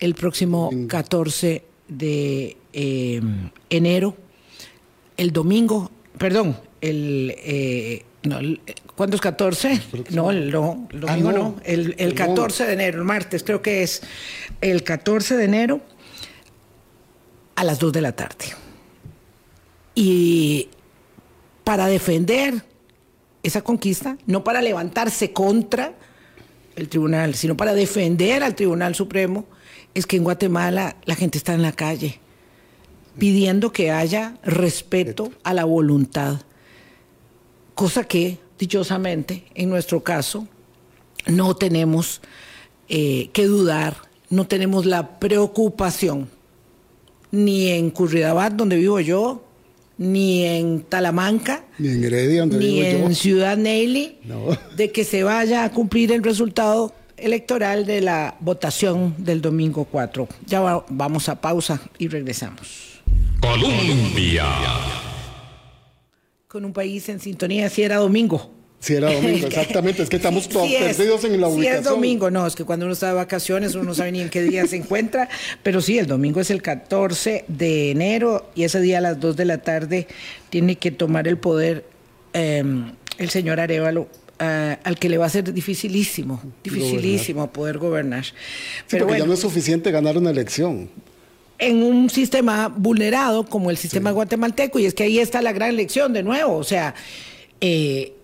el próximo 14 de eh, enero el domingo, perdón, el, eh, no, ¿cuándo es 14? No, el, no, el domingo ah, no, el, el 14 de enero, el martes creo que es. El 14 de enero a las 2 de la tarde. Y para defender esa conquista, no para levantarse contra el tribunal, sino para defender al Tribunal Supremo, es que en Guatemala la gente está en la calle pidiendo que haya respeto a la voluntad, cosa que, dichosamente, en nuestro caso, no tenemos eh, que dudar, no tenemos la preocupación, ni en Curridabat, donde vivo yo, ni en Talamanca, ni en Heredia, donde ni en Ciudad Neily, de que se vaya a cumplir el resultado electoral de la votación del domingo 4. Ya vamos a pausa y regresamos. Colombia. Con un país en sintonía, si era domingo. Si era domingo, exactamente. Es que estamos todos perdidos en la ubicación. Si es domingo, no, es que cuando uno está de vacaciones uno no sabe ni en qué día se encuentra. Pero sí, el domingo es el 14 de enero y ese día a las 2 de la tarde tiene que tomar el poder em, el señor Arevalo. Eh, al que le va a ser dificilísimo, dificilísimo poder gobernar. Pero ya no es suficiente ganar una elección en un sistema vulnerado como el sistema guatemalteco. Y es que ahí está la gran lección de nuevo. O sea, eh,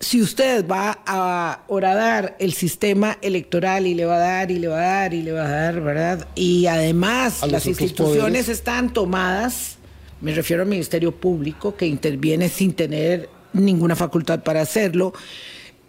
si usted va a horadar el sistema electoral y le va a dar y le va a dar y le va a dar, ¿verdad? Y además las instituciones están tomadas, me refiero al Ministerio Público, que interviene sin tener ninguna facultad para hacerlo.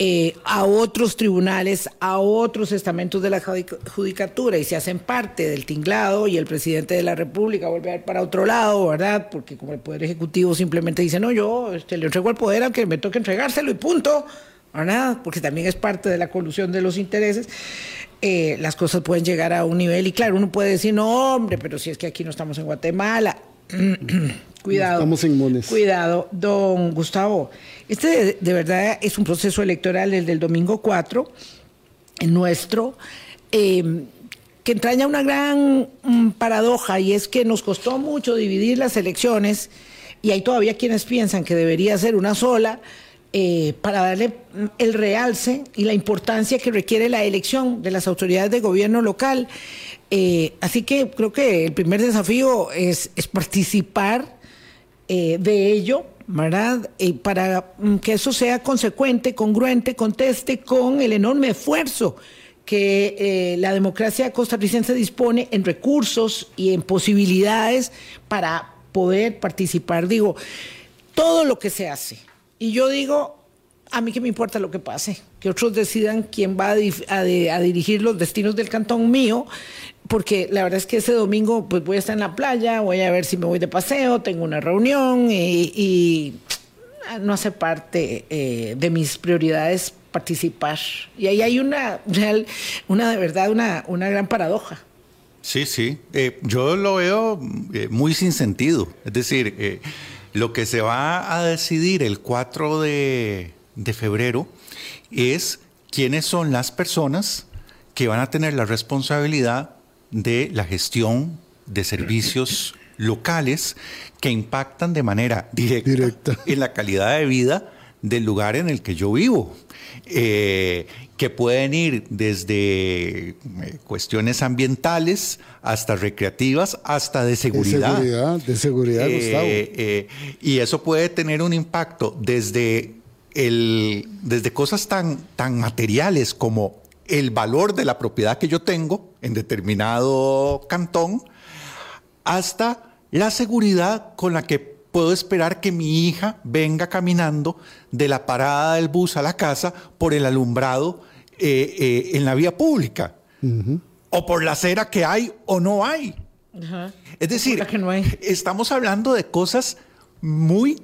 Eh, a otros tribunales, a otros estamentos de la judicatura y se hacen parte del tinglado y el presidente de la República vuelve a ir para otro lado, ¿verdad? Porque como el Poder Ejecutivo simplemente dice, no, yo este, le entrego el poder aunque me toque entregárselo y punto, ¿verdad? Porque también es parte de la colusión de los intereses. Eh, las cosas pueden llegar a un nivel y claro, uno puede decir, no, hombre, pero si es que aquí no estamos en Guatemala. Cuidado. Estamos inmunes. Cuidado, don Gustavo. Este de, verdad es un proceso electoral, el del domingo 4, en nuestro, em, que entraña una gran mm, paradoja y es que nos costó mucho dividir las elecciones y hay todavía quienes piensan que debería ser una sola. Eh, para darle mm, el realce y la importancia que requiere la elección de las autoridades de gobierno local. Eh, así que creo que el primer desafío es, es participar eh, de ello, ¿verdad? Y para que eso sea consecuente, congruente, conteste con el enorme esfuerzo que eh, la democracia costarricense dispone en recursos y en posibilidades para poder participar. Digo, todo lo que se hace. Y yo digo, a mí que me importa lo que pase, que otros decidan quién va a, dirigir los destinos del cantón mío, porque la verdad es que ese domingo pues voy a estar en la playa, voy a ver si me voy de paseo, tengo una reunión y, no hace parte eh, de mis prioridades participar. Y ahí hay una real, una de verdad, una, una gran paradoja. Sí, sí. Eh, yo lo veo eh, muy sin sentido. Es decir, lo que se va a decidir el 4 de de febrero es quiénes son las personas que van a tener la responsabilidad de la gestión de servicios locales que impactan de manera directa, en la calidad de vida del lugar en el que yo vivo, eh, que pueden ir desde eh, cuestiones ambientales hasta recreativas, hasta de seguridad. De seguridad, de seguridad eh, y eso puede tener un impacto desde el, desde cosas tan, tan materiales como el valor de la propiedad que yo tengo en determinado cantón, hasta la seguridad con la que puedo esperar que mi hija venga caminando de la parada del bus a la casa por el alumbrado eh, eh, en la vía pública, o por la acera que hay o no hay. Es decir, estamos hablando de cosas muy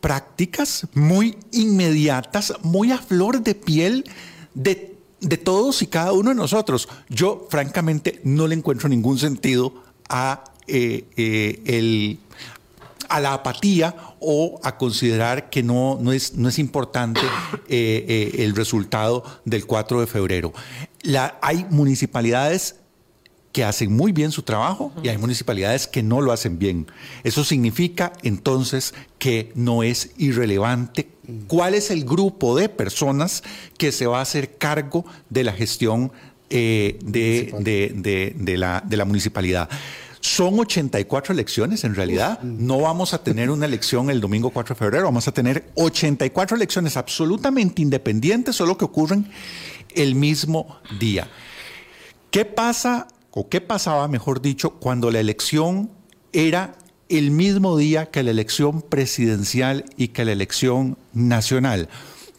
prácticas, muy inmediatas, muy a flor de piel de, todos y cada uno de nosotros. Yo, francamente, no le encuentro ningún sentido a, eh, eh, el, a la apatía o a considerar que no, no, es, no es importante eh, el resultado del 4 de febrero. La, hay municipalidades que hacen muy bien su trabajo y hay municipalidades que no lo hacen bien. Eso significa entonces que no es irrelevante cuál es el grupo de personas que se va a hacer cargo de la gestión eh, de, la, de la municipalidad. Son 84 elecciones en realidad. No vamos a tener una elección el domingo 4 de febrero, vamos a tener 84 elecciones absolutamente independientes, solo que ocurren el mismo día. ¿Qué pasa o qué pasaba, mejor dicho, cuando la elección era el mismo día que la elección presidencial y que la elección nacional.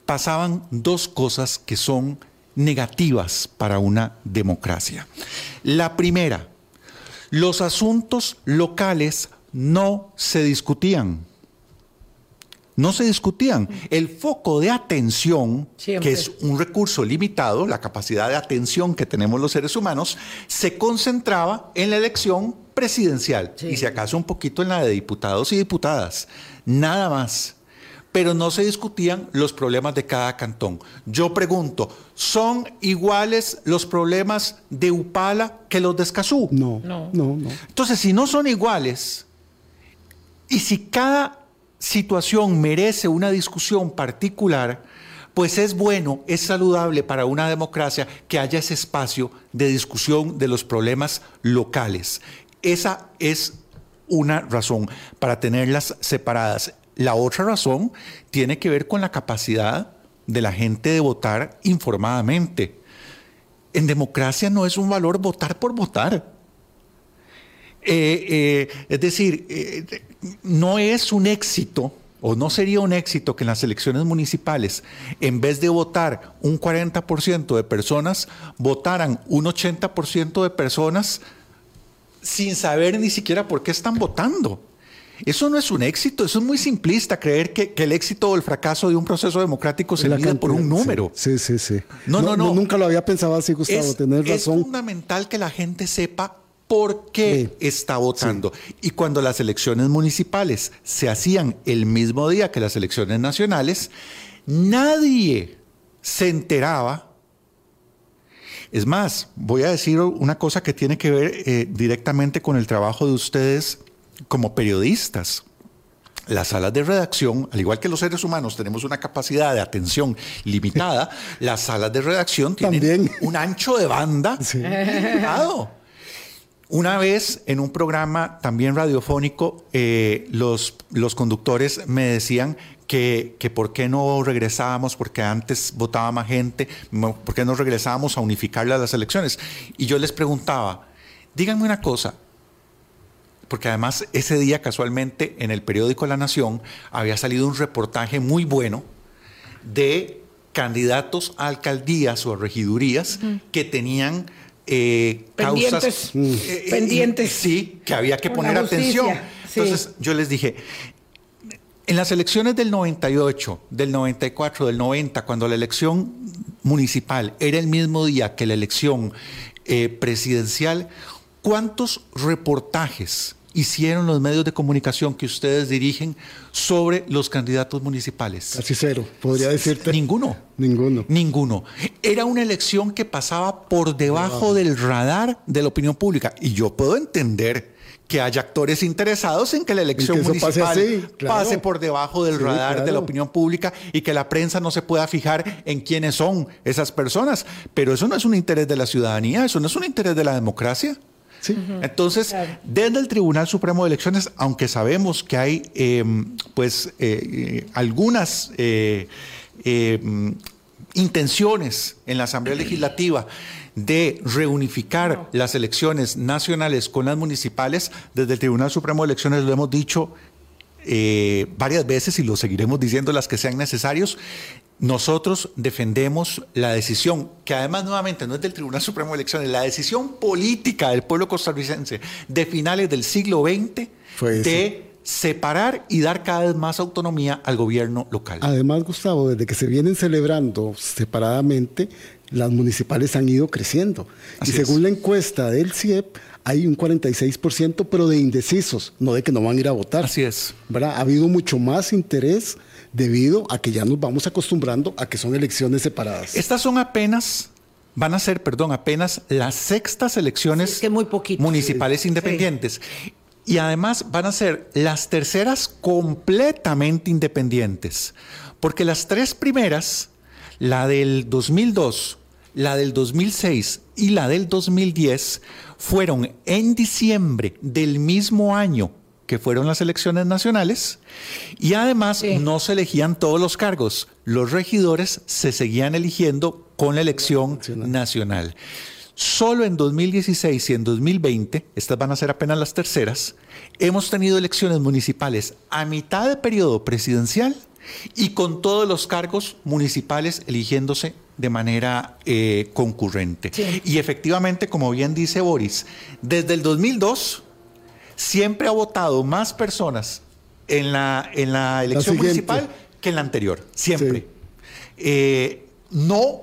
Pasaban dos cosas que son negativas para una democracia. La primera, los asuntos locales no se discutían no se discutían. El foco de atención, que es un recurso limitado, la capacidad de atención que tenemos los seres humanos, se concentraba en la elección presidencial y si acaso un poquito en la de diputados y diputadas. Nada más. Pero no se discutían los problemas de cada cantón. Yo pregunto, ¿son iguales los problemas de Upala que los de Escazú? No, no, no. no. Entonces, si no son iguales, y si cada situación merece una discusión particular, pues es bueno, es saludable para una democracia que haya ese espacio de discusión de los problemas locales. Esa es una razón para tenerlas separadas. La otra razón tiene que ver con la capacidad de la gente de votar informadamente. En democracia no es un valor votar por votar. Eh, eh, es decir, eh, no es un éxito o no sería un éxito que en las elecciones municipales, en vez de votar un 40% de personas, votaran un 80% de personas sin saber ni siquiera por qué están votando. Eso no es un éxito, eso es muy simplista creer que, el éxito o el fracaso de un proceso democrático se mide por un número. Sí, sí, sí. No, no, no, Nunca lo había pensado así, Gustavo, tener razón. Es fundamental que la gente sepa por qué está votando. Y cuando las elecciones municipales se hacían el mismo día que las elecciones nacionales, nadie se enteraba. Es más, voy a decir una cosa que tiene que ver eh, directamente con el trabajo de ustedes como periodistas. Las salas de redacción, al igual que los seres humanos tenemos una capacidad de atención limitada, las salas de redacción tienen un ancho de banda limitado. Una vez en un programa también radiofónico, eh, los, los conductores me decían que, que, por qué no regresábamos, porque antes votaba más gente, por qué no regresábamos a unificar las elecciones. Y yo les preguntaba, díganme una cosa, porque además ese día casualmente en el periódico La Nación había salido un reportaje muy bueno de candidatos a alcaldías o a regidurías que tenían eh, pendientes, mm. eh, eh, pendientes. Sí, que había que poner atención. Entonces yo les dije, en las elecciones del 98, del 94, del 90, cuando la elección municipal era el mismo día que la elección presidencial, ¿cuántos reportajes hicieron los medios de comunicación que ustedes dirigen sobre los candidatos municipales? Casi cero, podría decirte. Ninguno. Ninguno. Ninguno. Era una elección que pasaba por debajo del radar de la opinión pública. Y yo puedo entender que haya actores interesados en que la elección municipal pase, por debajo del radar de la opinión pública y que la prensa no se pueda fijar en quiénes son esas personas. Pero eso no es un interés de la ciudadanía, eso no es un interés de la democracia. Entonces, desde el Tribunal Supremo de Elecciones, aunque sabemos que hay em, pues eh, algunas eh, em, intenciones en la Asamblea Legislativa de reunificar las elecciones nacionales con las municipales, desde el Tribunal Supremo de Elecciones lo hemos dicho eh, varias veces y lo seguiremos diciendo las que sean necesarios. Nosotros defendemos la decisión, que además nuevamente no es del Tribunal Supremo de Elecciones, la decisión política del pueblo costarricense de finales del siglo XX de separar y dar cada vez más autonomía al gobierno local. Además, Gustavo, desde que se vienen celebrando separadamente, las municipales han ido creciendo. y según la encuesta del CIEP, hay un 46%, pero de indecisos, no de que no van a ir a votar. Así es. Ha habido mucho más interés debido a que ya nos vamos acostumbrando a que son elecciones separadas. Estas son apenas van a ser, perdón, apenas las sextas elecciones municipales independientes. Y además van a ser las terceras completamente independientes, porque las tres primeras, la del 2002, la del 2006 y la del 2010, fueron en diciembre del mismo año que fueron las elecciones nacionales, y además no se elegían todos los cargos, los regidores se seguían eligiendo con la elección nacional. Solo en 2016 y en 2020, estas van a ser apenas las terceras, hemos tenido elecciones municipales a mitad de periodo presidencial y con todos los cargos municipales eligiéndose de manera eh, concurrente. Y efectivamente, como bien dice Boris, desde el 2002 siempre ha votado más personas en la, en la elección municipal que en la anterior, siempre. Eh, no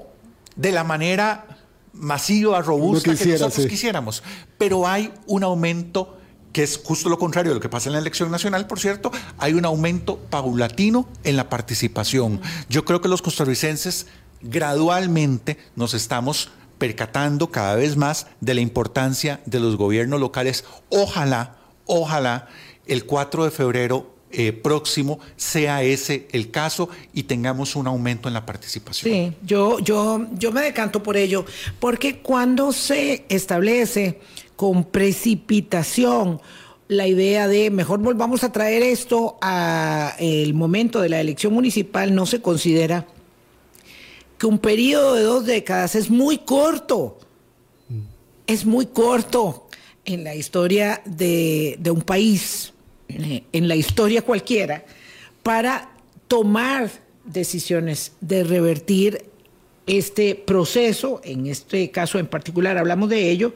de la manera masiva, robusta que nosotros quisiéramos. Pero hay un aumento que es justo lo contrario de lo que pasa en la elección nacional, por cierto, hay un aumento paulatino en la participación. Yo creo que los costarricenses gradualmente nos estamos percatando cada vez más de la importancia de los gobiernos locales. Ojalá, ojalá el 4 de febrero eh, próximo sea ese el caso y tengamos un aumento en la participación. Sí, yo, yo, yo me decanto por ello, porque cuando se establece con precipitación la idea de mejor volvamos a traer esto a el momento de la elección municipal, no se considera que un periodo de dos décadas es muy corto. Es muy corto en la historia de, de un país en la historia cualquiera para tomar decisiones de revertir este proceso, en este caso en particular hablamos de ello,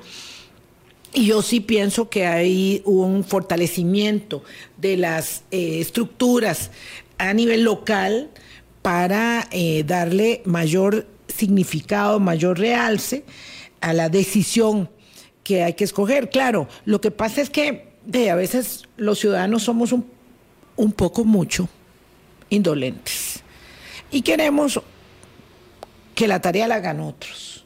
y yo sí pienso que hay un fortalecimiento de las eh, estructuras a nivel local para eh, darle mayor significado, mayor realce a la decisión que hay que escoger. Claro, lo que pasa es que a veces los ciudadanos somos un, un poco mucho indolentes y queremos que la tarea la hagan otros.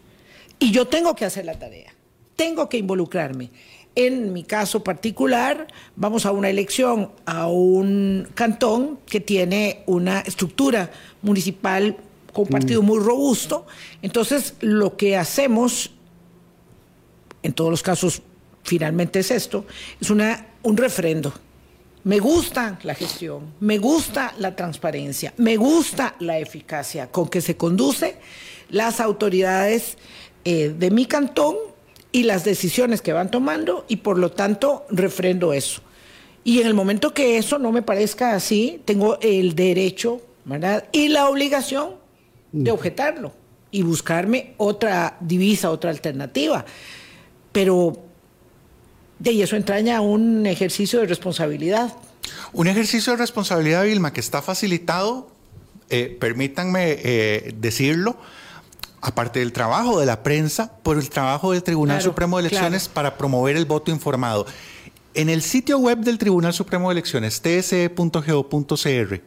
Y yo tengo que hacer la tarea, tengo que involucrarme. En mi caso particular, vamos a una elección a un cantón que tiene una estructura municipal con un partido mm. muy robusto. Entonces, lo que hacemos, en todos los casos finalmente es esto, es una, un refrendo. Me gusta la gestión, me gusta la transparencia, me gusta la eficacia con que se conduce las autoridades eh, de mi cantón y las decisiones que van tomando y por lo tanto refrendo eso. Y en el momento que eso no me parezca así, tengo el derecho ¿verdad? y la obligación de objetarlo y buscarme otra divisa, otra alternativa. Pero y eso entraña un ejercicio de responsabilidad. Un ejercicio de responsabilidad, Vilma, que está facilitado, eh, permítanme eh, decirlo, aparte del trabajo de la prensa, por el trabajo del Tribunal Supremo de Elecciones para promover el voto informado. En el sitio web del Tribunal Supremo de Elecciones, tse.go.cr,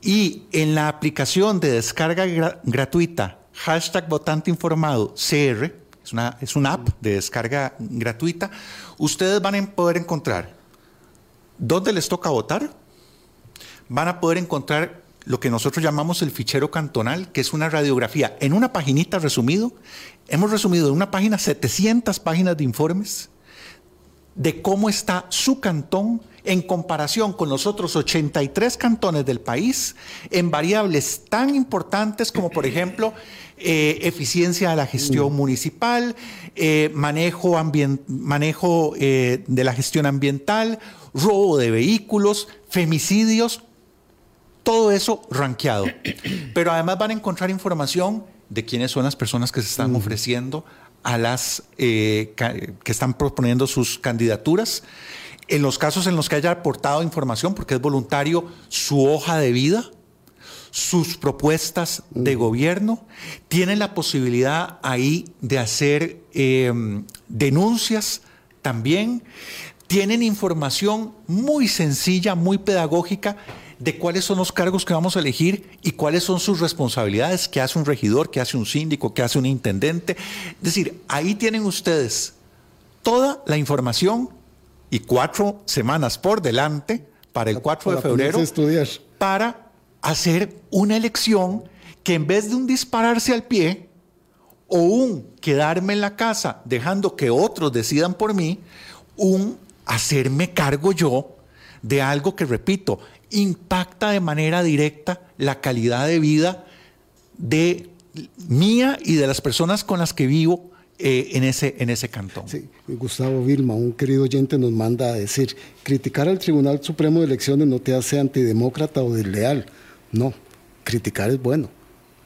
y en la aplicación de descarga gratuita, hashtag votante informado, CR, es una, es app de descarga gratuita, ustedes van a poder encontrar dónde les toca votar, van a poder encontrar lo que nosotros llamamos el fichero cantonal, que es una radiografía en una paginita resumido. Hemos resumido en una página 700 páginas de informes de cómo está su cantón en comparación con los otros 83 cantones del país en variables tan importantes como, por ejemplo, eh, eficiencia de la gestión mm. municipal, eh, manejo, manejo eh, de la gestión ambiental, robo de vehículos, femicidios, todo eso ranqueado. Pero además van a encontrar información de quiénes son las personas que se están mm. ofreciendo a las que están proponiendo sus candidaturas. En los casos en los que haya aportado información, porque es voluntario, su hoja de vida, sus propuestas de mm. gobierno, tienen la posibilidad ahí de hacer em, denuncias también, tienen información muy sencilla, muy pedagógica de cuáles son los cargos que vamos a elegir y cuáles son sus responsabilidades, qué hace un regidor, qué hace un síndico, qué hace un intendente. Es decir, ahí tienen ustedes toda la información y cuatro semanas por delante para el 4 de febrero para hacer una elección que en vez de un dispararse al pie o un quedarme en la casa dejando que otros decidan por mí, un hacerme cargo yo de algo que, repito, impacta de manera directa la calidad de vida de mía y de las personas con las que vivo eh, en, ese, en ese cantón. Gustavo Vilma, un querido oyente, nos manda a decir, criticar al Tribunal Supremo de Elecciones no te hace antidemócrata o desleal. No, criticar es bueno.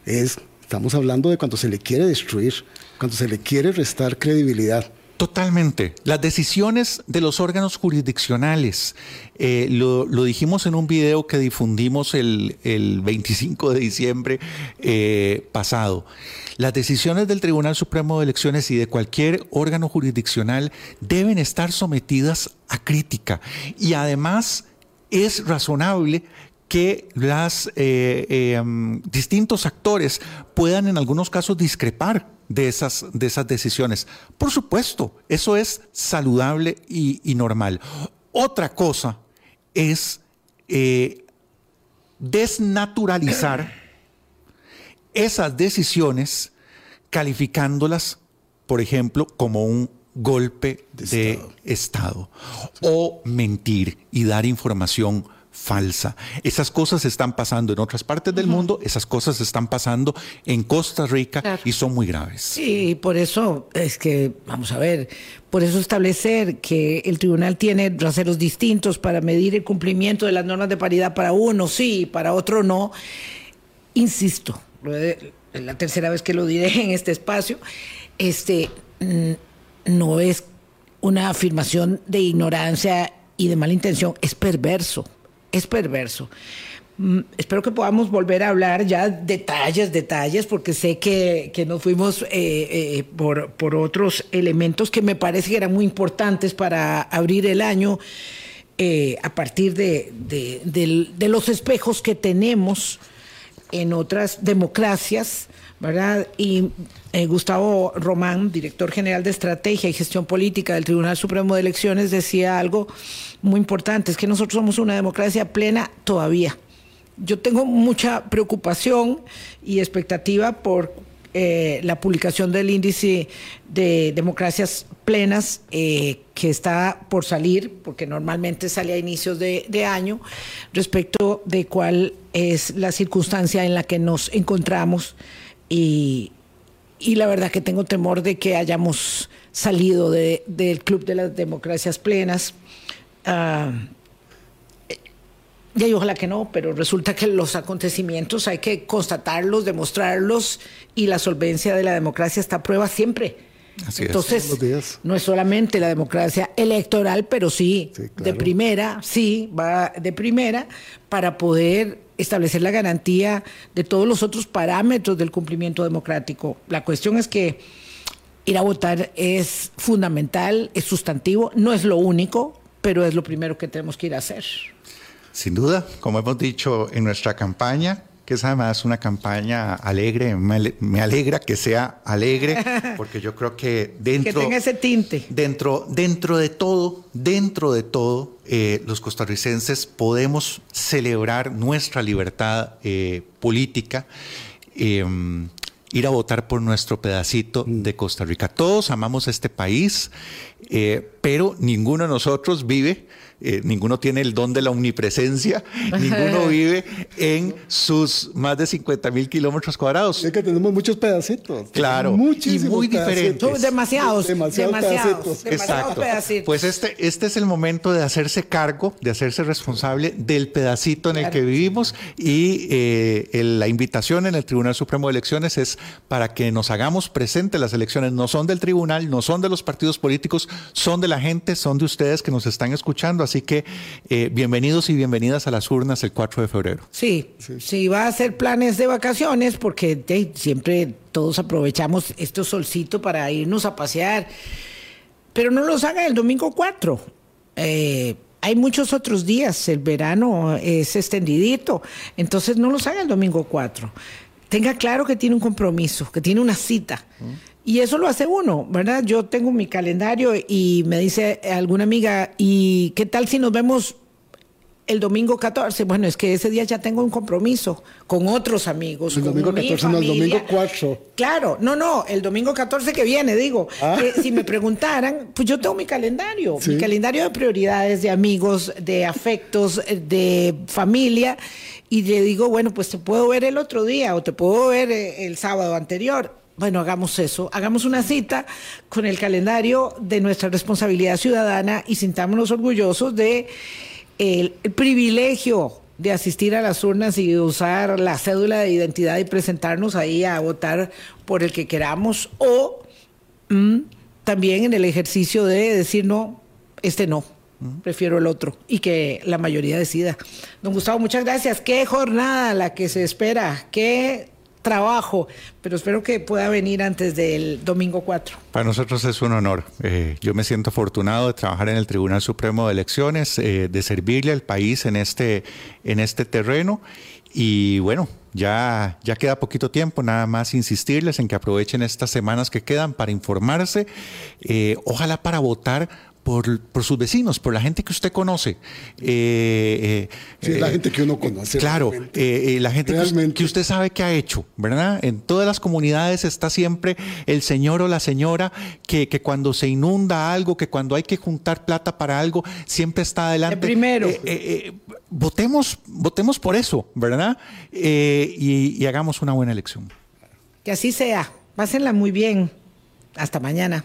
Es, estamos hablando de cuando se le quiere destruir, cuando se le quiere restar credibilidad. Totalmente. Las decisiones de los órganos jurisdiccionales, eh, lo, dijimos en un video que difundimos el, 25 de diciembre eh, pasado. Las decisiones del Tribunal Supremo de Elecciones y de cualquier órgano jurisdiccional deben estar sometidas a crítica. Y además es razonable que los eh, em, distintos actores puedan en algunos casos discrepar de esas, de esas decisiones. Por supuesto, eso es saludable y, normal. Otra cosa es eh, desnaturalizar esas decisiones calificándolas, por ejemplo, como un golpe de, estado. o mentir y dar información falsa. Esas cosas están pasando en otras partes del mundo, esas cosas están pasando en Costa Rica y son muy graves. Sí, por eso es que, vamos a ver, por eso establecer que el tribunal tiene raseros distintos para medir el cumplimiento de las normas de paridad para uno sí, para otro no. Insisto, la tercera vez que lo diré en este espacio, este no es una afirmación de ignorancia y de mala intención, es perverso es perverso. Mm, espero que podamos volver a hablar ya detalles, detalles, porque sé que, nos fuimos eh, eh, por, otros elementos que me parece que eran muy importantes para abrir el año eh, a partir de, de, los espejos que tenemos en otras democracias, Y Gustavo Román, director general de Estrategia y Gestión Política del Tribunal Supremo de Elecciones, decía algo muy importante, es que nosotros somos una democracia plena todavía. Yo tengo mucha preocupación y expectativa por eh, la publicación del índice de democracias plenas eh, que está por salir, porque normalmente sale a inicios de, año, respecto de cuál es la circunstancia en la que nos encontramos y, la verdad que tengo temor de que hayamos salido del Club de las Democracias Plenas. Uh, y ojalá que no, pero resulta que los acontecimientos hay que constatarlos, demostrarlos y la solvencia de la democracia está a prueba siempre. Entonces, no es solamente la democracia electoral, pero sí, de primera, sí, va de primera, para poder establecer la garantía de todos los otros parámetros del cumplimiento democrático. La cuestión es que ir a votar es fundamental, es sustantivo, no es lo único, pero es lo primero que tenemos que ir a hacer. Sin duda, como hemos dicho en nuestra campaña, que es además una campaña alegre, me alegra que sea alegre, porque yo creo que dentro... Que tenga ese tinte. Dentro, dentro de todo, dentro de todo, eh, los costarricenses podemos celebrar nuestra libertad eh, política. Em, ir a votar por nuestro pedacito de Costa Rica. Todos amamos este país, eh, pero ninguno de nosotros vive eh, ninguno tiene el don de la omnipresencia, ninguno vive en sus más de 50 mil kilómetros cuadrados. Es que tenemos muchos pedacitos. Claro, y muy diferentes. Demasiados, demasiados, demasiados, Exacto. Pues este, este es el momento de hacerse cargo, de hacerse responsable del pedacito en el que vivimos y eh, la invitación en el Tribunal Supremo de Elecciones es para que nos hagamos presentes. Las elecciones no son del tribunal, no son de los partidos políticos, son de la gente, son de ustedes que nos están escuchando. Así que eh, bienvenidos y bienvenidas a las urnas el 4 de febrero. Sí, sí, va a hacer planes de vacaciones porque siempre todos aprovechamos este solcito para irnos a pasear, pero no los haga el domingo 4. Eh, hay muchos otros días, el verano es extendidito, entonces no los haga el domingo 4. Tenga claro que tiene un compromiso, que tiene una cita. Y eso lo hace uno, ¿verdad? Yo tengo mi calendario y me dice alguna amiga, ¿y qué tal si nos vemos el domingo 14? Bueno, es que ese día ya tengo un compromiso con otros amigos. El domingo 14, no, el domingo 4. Claro, no, no, el domingo 14 que viene, digo. Ah. si me preguntaran, pues yo tengo mi calendario, mi calendario de prioridades, de amigos, de afectos, de familia. Y le digo, bueno, pues te puedo ver el otro día o te puedo ver eh, el sábado anterior bueno, hagamos eso, hagamos una cita con el calendario de nuestra responsabilidad ciudadana y sintámonos orgullosos de el, privilegio de asistir a las urnas y de usar la cédula de identidad y presentarnos ahí a votar por el que queramos o mm, también en el ejercicio de decir no, este no, prefiero el otro y que la mayoría decida. Don Gustavo, muchas gracias. Qué jornada la que se espera, qué trabajo, pero espero que pueda venir antes del domingo 4. Para nosotros es un honor. Eh, yo me siento afortunado de trabajar en el Tribunal Supremo de Elecciones, eh, de servirle al país en este, en este terreno y bueno, ya, ya queda poquito tiempo, nada más insistirles en que aprovechen estas semanas que quedan para informarse, eh, ojalá para votar por, por, sus vecinos, por la gente que usted conoce. Eh, sí, la eh, gente que uno conoce. Claro, eh, la gente que, usted sabe que ha hecho, ¿verdad? En todas las comunidades está siempre el señor o la señora que, que cuando se inunda algo, que cuando hay que juntar plata para algo, siempre está adelante. primero. votemos, votemos por eso, ¿verdad? Y, y hagamos una buena elección. Que así sea. Pásenla muy bien. Hasta mañana.